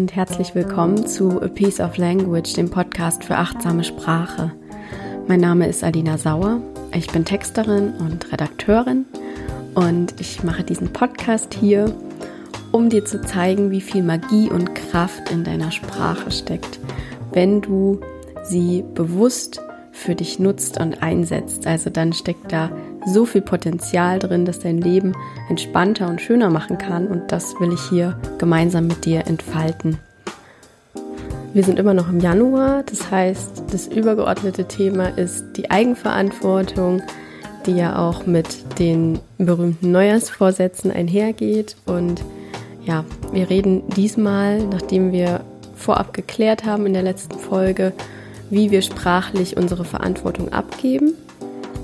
Und herzlich willkommen zu A Piece of Language, dem Podcast für achtsame Sprache. Mein Name ist Alina Sauer. Ich bin Texterin und Redakteurin und ich mache diesen Podcast hier, um dir zu zeigen, wie viel Magie und Kraft in deiner Sprache steckt, wenn du sie bewusst für dich nutzt und einsetzt. Also dann steckt da so viel Potenzial drin, dass dein Leben entspannter und schöner machen kann. Und das will ich hier gemeinsam mit dir entfalten. Wir sind immer noch im Januar, das heißt, das übergeordnete Thema ist die Eigenverantwortung, die ja auch mit den berühmten Neujahrsvorsätzen einhergeht. Und ja, wir reden diesmal, nachdem wir vorab geklärt haben in der letzten Folge, wie wir sprachlich unsere Verantwortung abgeben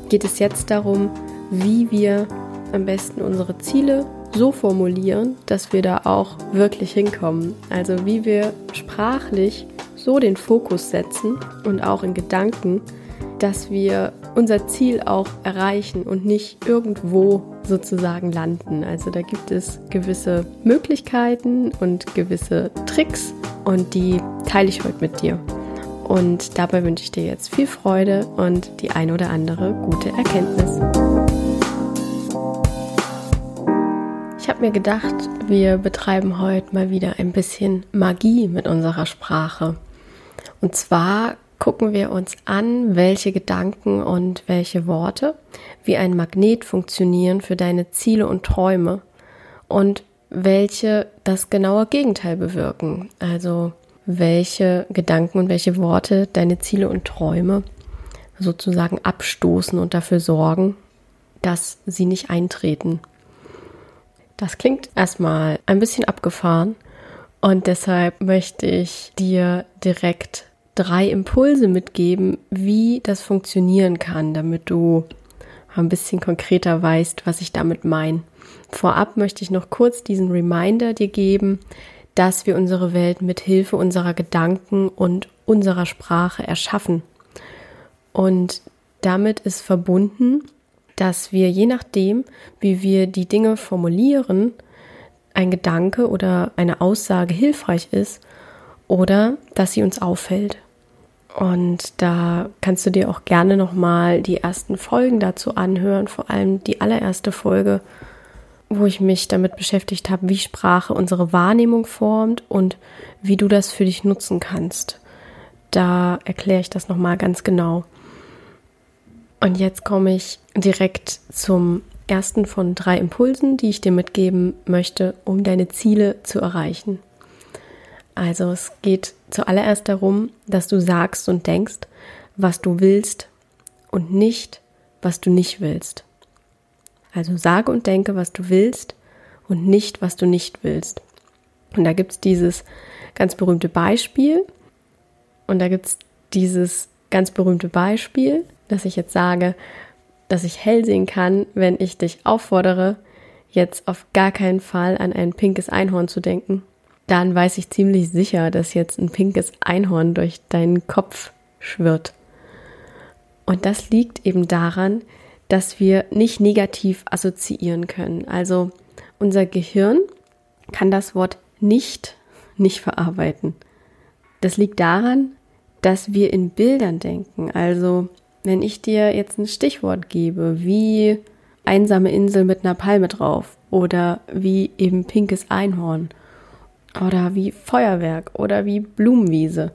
geht es jetzt darum, wie wir am besten unsere Ziele so formulieren, dass wir da auch wirklich hinkommen. Also wie wir sprachlich so den Fokus setzen und auch in Gedanken, dass wir unser Ziel auch erreichen und nicht irgendwo sozusagen landen. Also da gibt es gewisse Möglichkeiten und gewisse Tricks und die teile ich heute mit dir. Und dabei wünsche ich dir jetzt viel Freude und die ein oder andere gute Erkenntnis. Ich habe mir gedacht, wir betreiben heute mal wieder ein bisschen Magie mit unserer Sprache. Und zwar gucken wir uns an, welche Gedanken und welche Worte wie ein Magnet funktionieren für deine Ziele und Träume und welche das genaue Gegenteil bewirken. Also welche Gedanken und welche Worte deine Ziele und Träume sozusagen abstoßen und dafür sorgen, dass sie nicht eintreten. Das klingt erstmal ein bisschen abgefahren und deshalb möchte ich dir direkt drei Impulse mitgeben, wie das funktionieren kann, damit du ein bisschen konkreter weißt, was ich damit meine. Vorab möchte ich noch kurz diesen Reminder dir geben, dass wir unsere Welt mit Hilfe unserer Gedanken und unserer Sprache erschaffen. Und damit ist verbunden, dass wir je nachdem, wie wir die Dinge formulieren, ein Gedanke oder eine Aussage hilfreich ist oder dass sie uns auffällt. Und da kannst du dir auch gerne nochmal die ersten Folgen dazu anhören, vor allem die allererste Folge wo ich mich damit beschäftigt habe, wie Sprache unsere Wahrnehmung formt und wie du das für dich nutzen kannst. Da erkläre ich das nochmal ganz genau. Und jetzt komme ich direkt zum ersten von drei Impulsen, die ich dir mitgeben möchte, um deine Ziele zu erreichen. Also es geht zuallererst darum, dass du sagst und denkst, was du willst und nicht, was du nicht willst. Also sage und denke, was du willst und nicht, was du nicht willst. Und da gibt es dieses ganz berühmte Beispiel. Und da gibt es dieses ganz berühmte Beispiel, dass ich jetzt sage, dass ich hell sehen kann, wenn ich dich auffordere, jetzt auf gar keinen Fall an ein pinkes Einhorn zu denken. Dann weiß ich ziemlich sicher, dass jetzt ein pinkes Einhorn durch deinen Kopf schwirrt. Und das liegt eben daran, dass wir nicht negativ assoziieren können. Also unser Gehirn kann das Wort nicht nicht verarbeiten. Das liegt daran, dass wir in Bildern denken. Also wenn ich dir jetzt ein Stichwort gebe, wie einsame Insel mit einer Palme drauf oder wie eben pinkes Einhorn oder wie Feuerwerk oder wie Blumenwiese,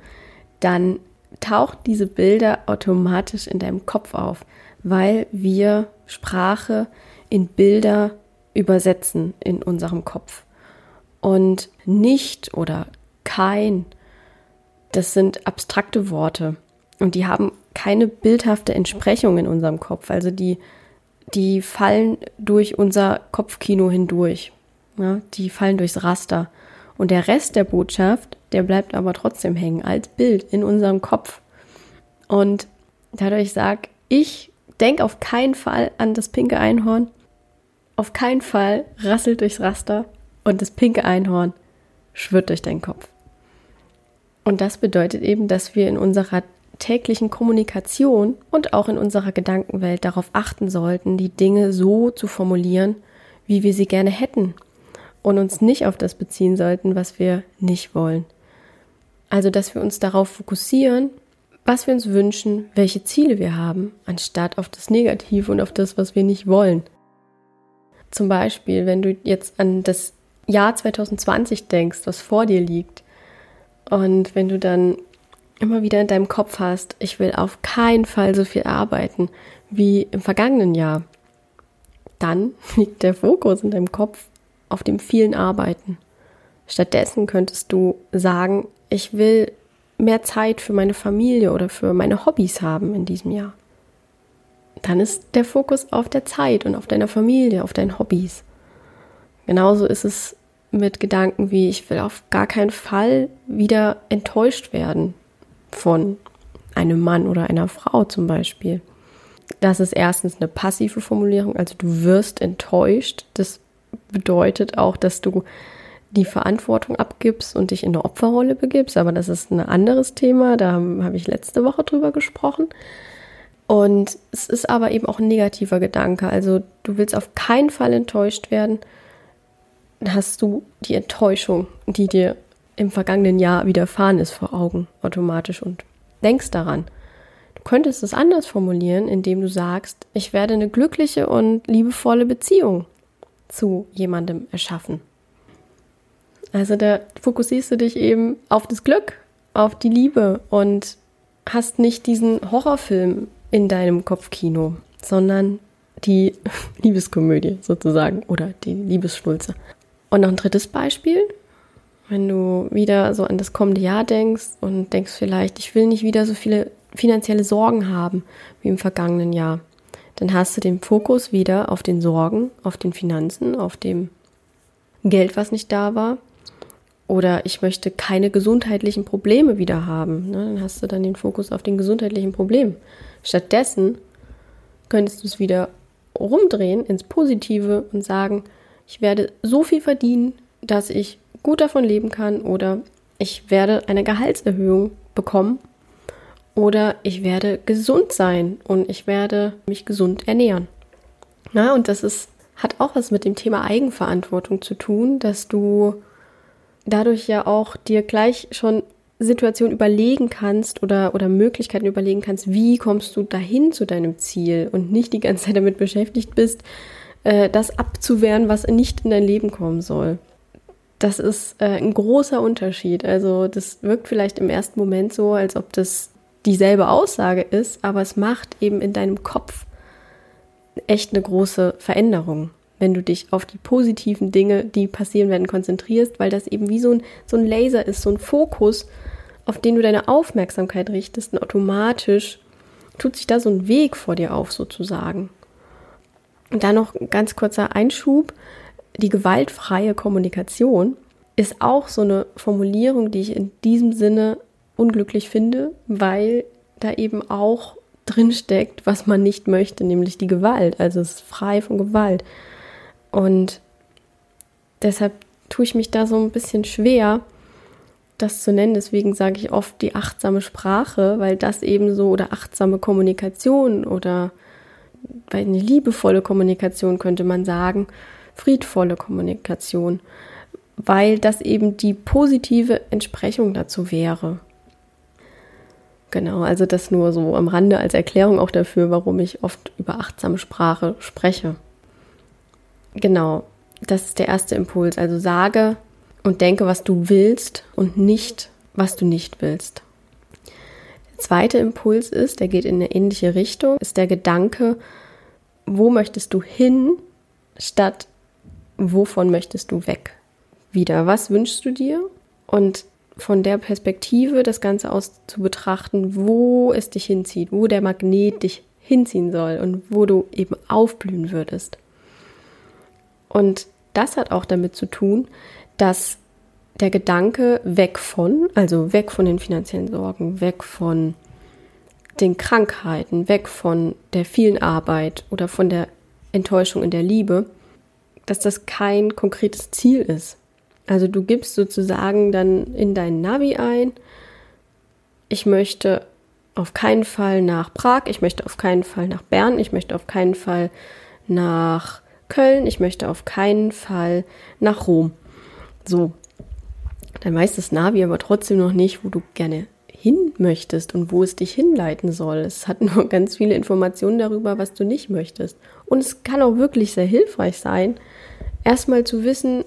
dann taucht diese Bilder automatisch in deinem Kopf auf weil wir Sprache in Bilder übersetzen in unserem Kopf. Und nicht oder kein, das sind abstrakte Worte und die haben keine bildhafte Entsprechung in unserem Kopf. Also die, die fallen durch unser Kopfkino hindurch. Ja, die fallen durchs Raster. Und der Rest der Botschaft, der bleibt aber trotzdem hängen als Bild in unserem Kopf. Und dadurch sag ich Denk auf keinen Fall an das pinke Einhorn. Auf keinen Fall rasselt durchs Raster und das pinke Einhorn schwirrt durch deinen Kopf. Und das bedeutet eben, dass wir in unserer täglichen Kommunikation und auch in unserer Gedankenwelt darauf achten sollten, die Dinge so zu formulieren, wie wir sie gerne hätten. und uns nicht auf das beziehen sollten, was wir nicht wollen. Also, dass wir uns darauf fokussieren, was wir uns wünschen, welche Ziele wir haben, anstatt auf das Negative und auf das, was wir nicht wollen. Zum Beispiel, wenn du jetzt an das Jahr 2020 denkst, was vor dir liegt, und wenn du dann immer wieder in deinem Kopf hast, ich will auf keinen Fall so viel arbeiten wie im vergangenen Jahr, dann liegt der Fokus in deinem Kopf auf dem vielen Arbeiten. Stattdessen könntest du sagen, ich will mehr Zeit für meine Familie oder für meine Hobbys haben in diesem Jahr. Dann ist der Fokus auf der Zeit und auf deiner Familie, auf deinen Hobbys. Genauso ist es mit Gedanken wie, ich will auf gar keinen Fall wieder enttäuscht werden von einem Mann oder einer Frau zum Beispiel. Das ist erstens eine passive Formulierung, also du wirst enttäuscht. Das bedeutet auch, dass du die Verantwortung abgibst und dich in eine Opferrolle begibst, aber das ist ein anderes Thema, da habe ich letzte Woche drüber gesprochen. Und es ist aber eben auch ein negativer Gedanke, also du willst auf keinen Fall enttäuscht werden, hast du die Enttäuschung, die dir im vergangenen Jahr widerfahren ist, vor Augen automatisch und denkst daran. Du könntest es anders formulieren, indem du sagst, ich werde eine glückliche und liebevolle Beziehung zu jemandem erschaffen. Also da fokussierst du dich eben auf das Glück, auf die Liebe und hast nicht diesen Horrorfilm in deinem Kopfkino, sondern die Liebeskomödie sozusagen oder die Liebesschnulze. Und noch ein drittes Beispiel, wenn du wieder so an das kommende Jahr denkst und denkst vielleicht, ich will nicht wieder so viele finanzielle Sorgen haben wie im vergangenen Jahr, dann hast du den Fokus wieder auf den Sorgen, auf den Finanzen, auf dem Geld, was nicht da war. Oder ich möchte keine gesundheitlichen Probleme wieder haben. Ne? Dann hast du dann den Fokus auf den gesundheitlichen Problemen. Stattdessen könntest du es wieder rumdrehen ins Positive und sagen, ich werde so viel verdienen, dass ich gut davon leben kann oder ich werde eine Gehaltserhöhung bekommen oder ich werde gesund sein und ich werde mich gesund ernähren. Na, und das ist, hat auch was mit dem Thema Eigenverantwortung zu tun, dass du dadurch ja auch dir gleich schon Situationen überlegen kannst oder, oder Möglichkeiten überlegen kannst, wie kommst du dahin zu deinem Ziel und nicht die ganze Zeit damit beschäftigt bist, äh, das abzuwehren, was nicht in dein Leben kommen soll. Das ist äh, ein großer Unterschied. Also das wirkt vielleicht im ersten Moment so, als ob das dieselbe Aussage ist, aber es macht eben in deinem Kopf echt eine große Veränderung, wenn du dich auf die positiven Dinge, die passieren werden, konzentrierst, weil das eben wie so ein, so ein Laser ist, so ein Fokus, auf den du deine Aufmerksamkeit richtest und automatisch tut sich da so ein Weg vor dir auf sozusagen. Und dann noch ein ganz kurzer Einschub. Die gewaltfreie Kommunikation ist auch so eine Formulierung, die ich in diesem Sinne unglücklich finde, weil da eben auch drin steckt, was man nicht möchte, nämlich die Gewalt. Also es ist frei von Gewalt. Und deshalb tue ich mich da so ein bisschen schwer, das zu nennen. Deswegen sage ich oft die achtsame Sprache, weil das eben so oder achtsame Kommunikation oder eine liebevolle Kommunikation könnte man sagen, friedvolle Kommunikation, weil das eben die positive Entsprechung dazu wäre. Genau, also das nur so am Rande als Erklärung auch dafür, warum ich oft über achtsame Sprache spreche. Genau, das ist der erste Impuls. Also sage und denke, was du willst und nicht, was du nicht willst. Der zweite Impuls ist, der geht in eine ähnliche Richtung, ist der Gedanke, wo möchtest du hin, statt wovon möchtest du weg? Wieder, was wünschst du dir? Und von der Perspektive das Ganze aus zu betrachten, wo es dich hinzieht, wo der Magnet dich hinziehen soll und wo du eben aufblühen würdest. Und das hat auch damit zu tun, dass der Gedanke weg von, also weg von den finanziellen Sorgen, weg von den Krankheiten, weg von der vielen Arbeit oder von der Enttäuschung in der Liebe, dass das kein konkretes Ziel ist. Also du gibst sozusagen dann in dein Navi ein, ich möchte auf keinen Fall nach Prag, ich möchte auf keinen Fall nach Bern, ich möchte auf keinen Fall nach Köln, ich möchte auf keinen Fall nach Rom. So, dann weiß das Navi aber trotzdem noch nicht, wo du gerne hin möchtest und wo es dich hinleiten soll. Es hat nur ganz viele Informationen darüber, was du nicht möchtest. Und es kann auch wirklich sehr hilfreich sein, erstmal zu wissen,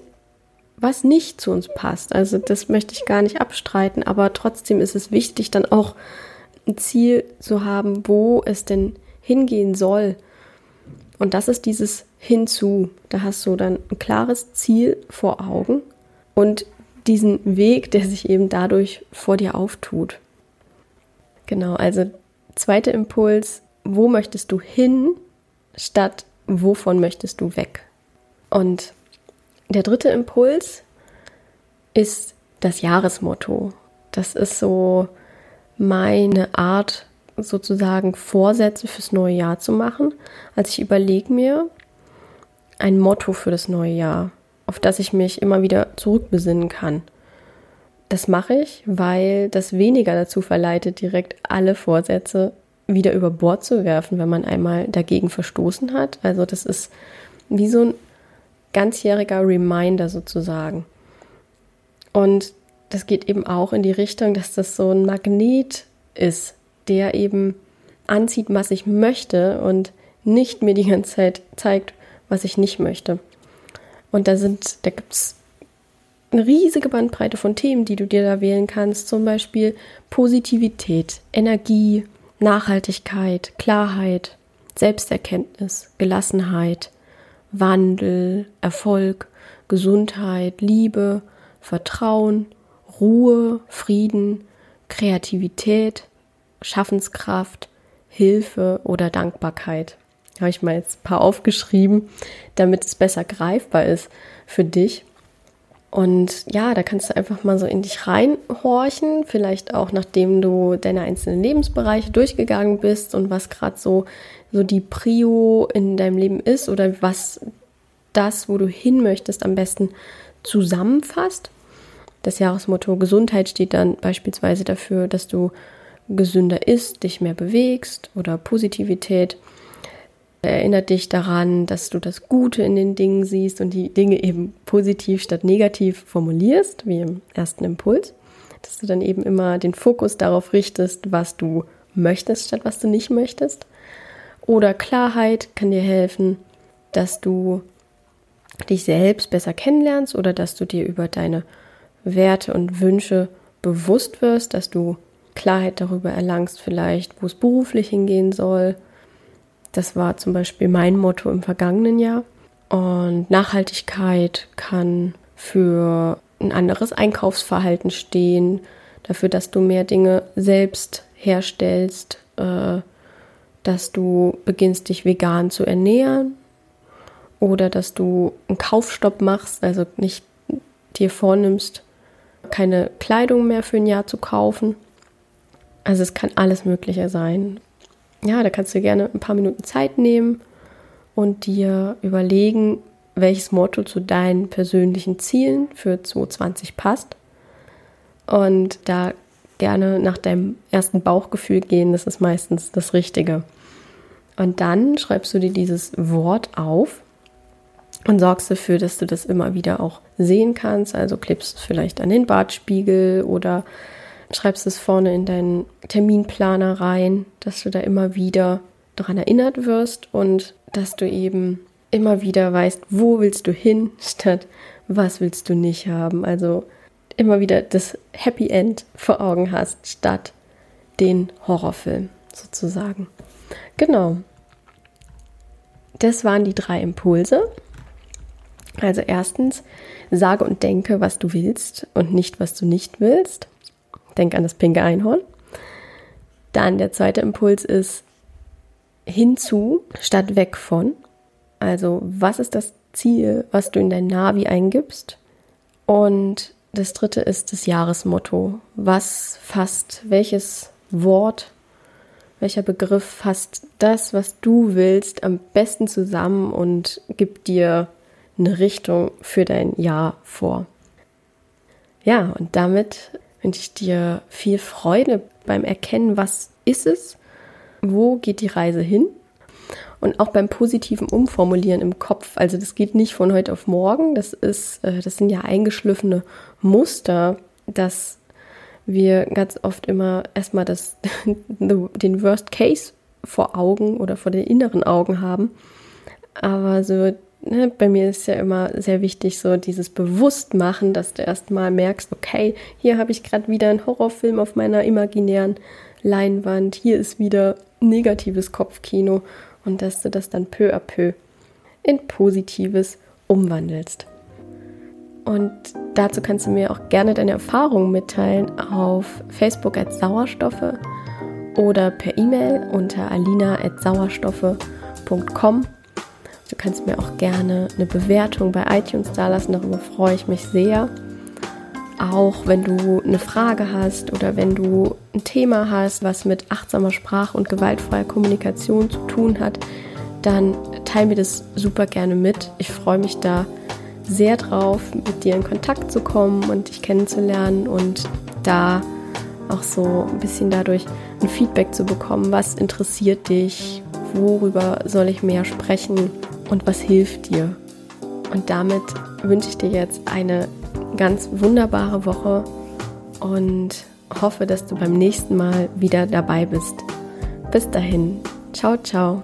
was nicht zu uns passt. Also das möchte ich gar nicht abstreiten, aber trotzdem ist es wichtig, dann auch ein Ziel zu haben, wo es denn hingehen soll. Und das ist dieses Hinzu. Da hast du dann ein klares Ziel vor Augen und diesen Weg, der sich eben dadurch vor dir auftut. Genau, also zweiter Impuls, wo möchtest du hin, statt wovon möchtest du weg? Und der dritte Impuls ist das Jahresmotto. Das ist so meine Art, sozusagen Vorsätze fürs neue Jahr zu machen. Also ich überlege mir ein Motto für das neue Jahr, auf das ich mich immer wieder zurückbesinnen kann. Das mache ich, weil das weniger dazu verleitet, direkt alle Vorsätze wieder über Bord zu werfen, wenn man einmal dagegen verstoßen hat. Also das ist wie so ein ganzjähriger Reminder sozusagen. Und das geht eben auch in die Richtung, dass das so ein Magnet ist, der eben anzieht, was ich möchte und nicht mir die ganze Zeit zeigt, was ich nicht möchte. Und da sind, da gibt es eine riesige Bandbreite von Themen, die du dir da wählen kannst. Zum Beispiel Positivität, Energie, Nachhaltigkeit, Klarheit, Selbsterkenntnis, Gelassenheit, Wandel, Erfolg, Gesundheit, Liebe, Vertrauen, Ruhe, Frieden, Kreativität, Schaffenskraft, Hilfe oder Dankbarkeit. Habe ich mal jetzt ein paar aufgeschrieben, damit es besser greifbar ist für dich. Und ja, da kannst du einfach mal so in dich reinhorchen, vielleicht auch nachdem du deine einzelnen Lebensbereiche durchgegangen bist und was gerade so, so die Prio in deinem Leben ist oder was das, wo du hin möchtest, am besten zusammenfasst. Das Jahresmotto Gesundheit steht dann beispielsweise dafür, dass du gesünder isst, dich mehr bewegst oder Positivität erinnert dich daran, dass du das Gute in den Dingen siehst und die Dinge eben positiv statt negativ formulierst, wie im ersten Impuls. Dass du dann eben immer den Fokus darauf richtest, was du möchtest, statt was du nicht möchtest. Oder Klarheit kann dir helfen, dass du dich selbst besser kennenlernst oder dass du dir über deine Werte und Wünsche bewusst wirst, dass du Klarheit darüber erlangst, vielleicht, wo es beruflich hingehen soll, das war zum Beispiel mein Motto im vergangenen Jahr. Und Nachhaltigkeit kann für ein anderes Einkaufsverhalten stehen, dafür, dass du mehr Dinge selbst herstellst, äh, dass du beginnst, dich vegan zu ernähren oder dass du einen Kaufstopp machst, also nicht dir vornimmst, keine Kleidung mehr für ein Jahr zu kaufen. Also es kann alles Mögliche sein ja, da kannst du gerne ein paar Minuten Zeit nehmen und dir überlegen, welches Motto zu deinen persönlichen Zielen für 2020 passt. Und da gerne nach deinem ersten Bauchgefühl gehen, das ist meistens das Richtige. Und dann schreibst du dir dieses Wort auf und sorgst dafür, dass du das immer wieder auch sehen kannst. Also klebst vielleicht an den Bartspiegel oder schreibst es vorne in deinen Terminplaner rein, dass du da immer wieder daran erinnert wirst und dass du eben immer wieder weißt, wo willst du hin, statt was willst du nicht haben. Also immer wieder das Happy End vor Augen hast, statt den Horrorfilm sozusagen. Genau. Das waren die drei Impulse. Also erstens, sage und denke, was du willst und nicht, was du nicht willst. Denk an das pinke Einhorn. Dann der zweite Impuls ist hinzu statt weg von. Also was ist das Ziel, was du in dein Navi eingibst? Und das dritte ist das Jahresmotto. Was fasst, welches Wort, welcher Begriff fasst das, was du willst, am besten zusammen und gibt dir eine Richtung für dein Jahr vor? Ja, und damit wünsche ich dir viel Freude beim Erkennen, was ist es, wo geht die Reise hin. Und auch beim positiven Umformulieren im Kopf, also das geht nicht von heute auf morgen, das ist, äh, das sind ja eingeschliffene Muster, dass wir ganz oft immer erstmal das, den Worst Case vor Augen oder vor den inneren Augen haben. Aber so, ne, bei mir ist ja immer sehr wichtig, so dieses Bewusstmachen, dass du erstmal merkst, okay, hier habe ich gerade wieder einen Horrorfilm auf meiner imaginären Leinwand, hier ist wieder negatives Kopfkino und dass du das dann peu à peu in positives umwandelst. Und dazu kannst du mir auch gerne deine Erfahrungen mitteilen auf Facebook als Sauerstoffe oder per E-Mail unter alina.sauerstoffe.com. Du kannst mir auch gerne eine Bewertung bei iTunes dalassen, darüber freue ich mich sehr. Auch wenn du eine Frage hast oder wenn du ein Thema hast, was mit achtsamer Sprache und gewaltfreier Kommunikation zu tun hat, dann teile mir das super gerne mit. Ich freue mich da sehr drauf, mit dir in Kontakt zu kommen und dich kennenzulernen und da auch so ein bisschen dadurch ein Feedback zu bekommen, was interessiert dich, worüber soll ich mehr sprechen und was hilft dir. Und damit wünsche ich dir jetzt eine ganz wunderbare Woche und hoffe, dass du beim nächsten Mal wieder dabei bist. Bis dahin, ciao, ciao.